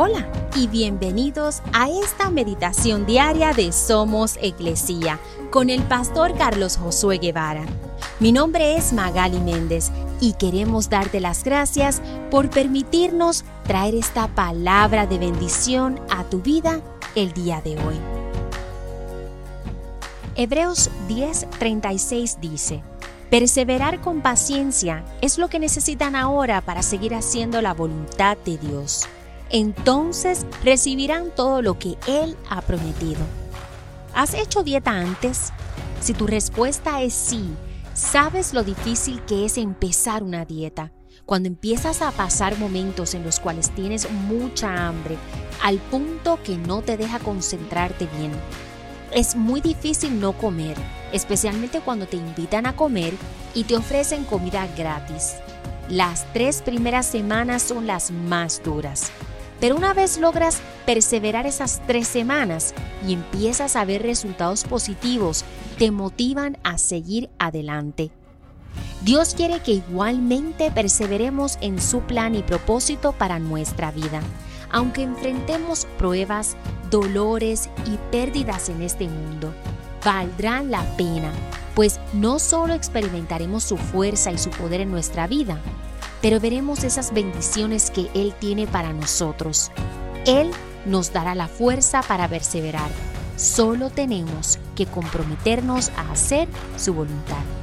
Hola y bienvenidos a esta meditación diaria de Somos Iglesia con el pastor Carlos Josué Guevara. Mi nombre es Magali Méndez y queremos darte las gracias por permitirnos traer esta palabra de bendición a tu vida el día de hoy. Hebreos 10:36 dice, Perseverar con paciencia es lo que necesitan ahora para seguir haciendo la voluntad de Dios entonces recibirán todo lo que Él ha prometido. ¿Has hecho dieta antes? Si tu respuesta es sí, sabes lo difícil que es empezar una dieta. Cuando empiezas a pasar momentos en los cuales tienes mucha hambre, al punto que no te deja concentrarte bien. Es muy difícil no comer, especialmente cuando te invitan a comer y te ofrecen comida gratis. Las tres primeras semanas son las más duras. Pero una vez logras perseverar esas tres semanas y empiezas a ver resultados positivos, te motivan a seguir adelante. Dios quiere que igualmente perseveremos en su plan y propósito para nuestra vida. Aunque enfrentemos pruebas, dolores y pérdidas en este mundo, valdrán la pena, pues no solo experimentaremos su fuerza y su poder en nuestra vida, pero veremos esas bendiciones que Él tiene para nosotros. Él nos dará la fuerza para perseverar. Solo tenemos que comprometernos a hacer su voluntad.